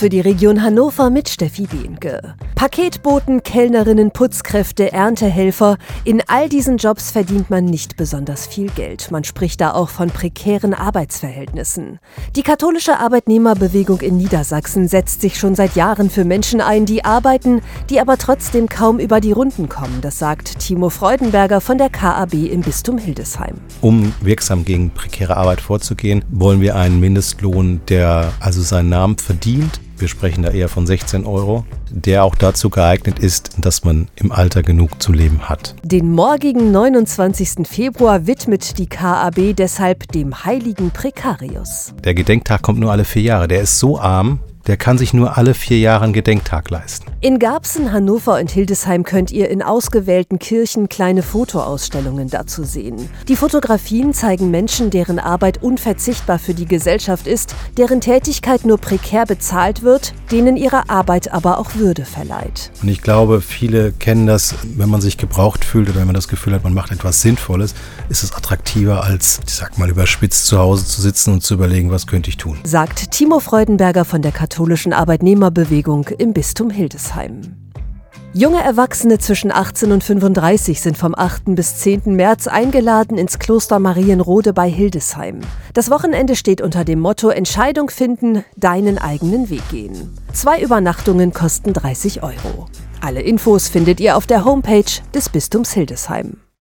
Für die Region Hannover mit Steffi Behnke. Paketboten, Kellnerinnen, Putzkräfte, Erntehelfer. In all diesen Jobs verdient man nicht besonders viel Geld. Man spricht da auch von prekären Arbeitsverhältnissen. Die katholische Arbeitnehmerbewegung in Niedersachsen setzt sich schon seit Jahren für Menschen ein, die arbeiten, die aber trotzdem kaum über die Runden kommen. Das sagt Timo Freudenberger von der KAB im Bistum Hildesheim. Um wirksam gegen prekäre Arbeit vorzugehen, wollen wir einen Mindestlohn, der also seinen Namen verdient wir sprechen da eher von 16 Euro, der auch dazu geeignet ist, dass man im Alter genug zu leben hat. Den morgigen 29. Februar widmet die KAB deshalb dem heiligen Prekarius. Der Gedenktag kommt nur alle vier Jahre. Der ist so arm, der kann sich nur alle vier Jahre einen Gedenktag leisten. In Garbsen, Hannover und Hildesheim könnt ihr in ausgewählten Kirchen kleine Fotoausstellungen dazu sehen. Die Fotografien zeigen Menschen, deren Arbeit unverzichtbar für die Gesellschaft ist, deren Tätigkeit nur prekär bezahlt wird, denen ihre Arbeit aber auch Würde verleiht. Und ich glaube, viele kennen das, wenn man sich gebraucht fühlt oder wenn man das Gefühl hat, man macht etwas Sinnvolles, ist es attraktiver als, ich sag mal, überspitzt zu Hause zu sitzen und zu überlegen, was könnte ich tun. Sagt Timo Freudenberger von der katholischen Arbeitnehmerbewegung im Bistum Hildesheim. Junge Erwachsene zwischen 18 und 35 sind vom 8. bis 10. März eingeladen ins Kloster Marienrode bei Hildesheim. Das Wochenende steht unter dem Motto Entscheidung finden, deinen eigenen Weg gehen. Zwei Übernachtungen kosten 30 Euro. Alle Infos findet ihr auf der Homepage des Bistums Hildesheim.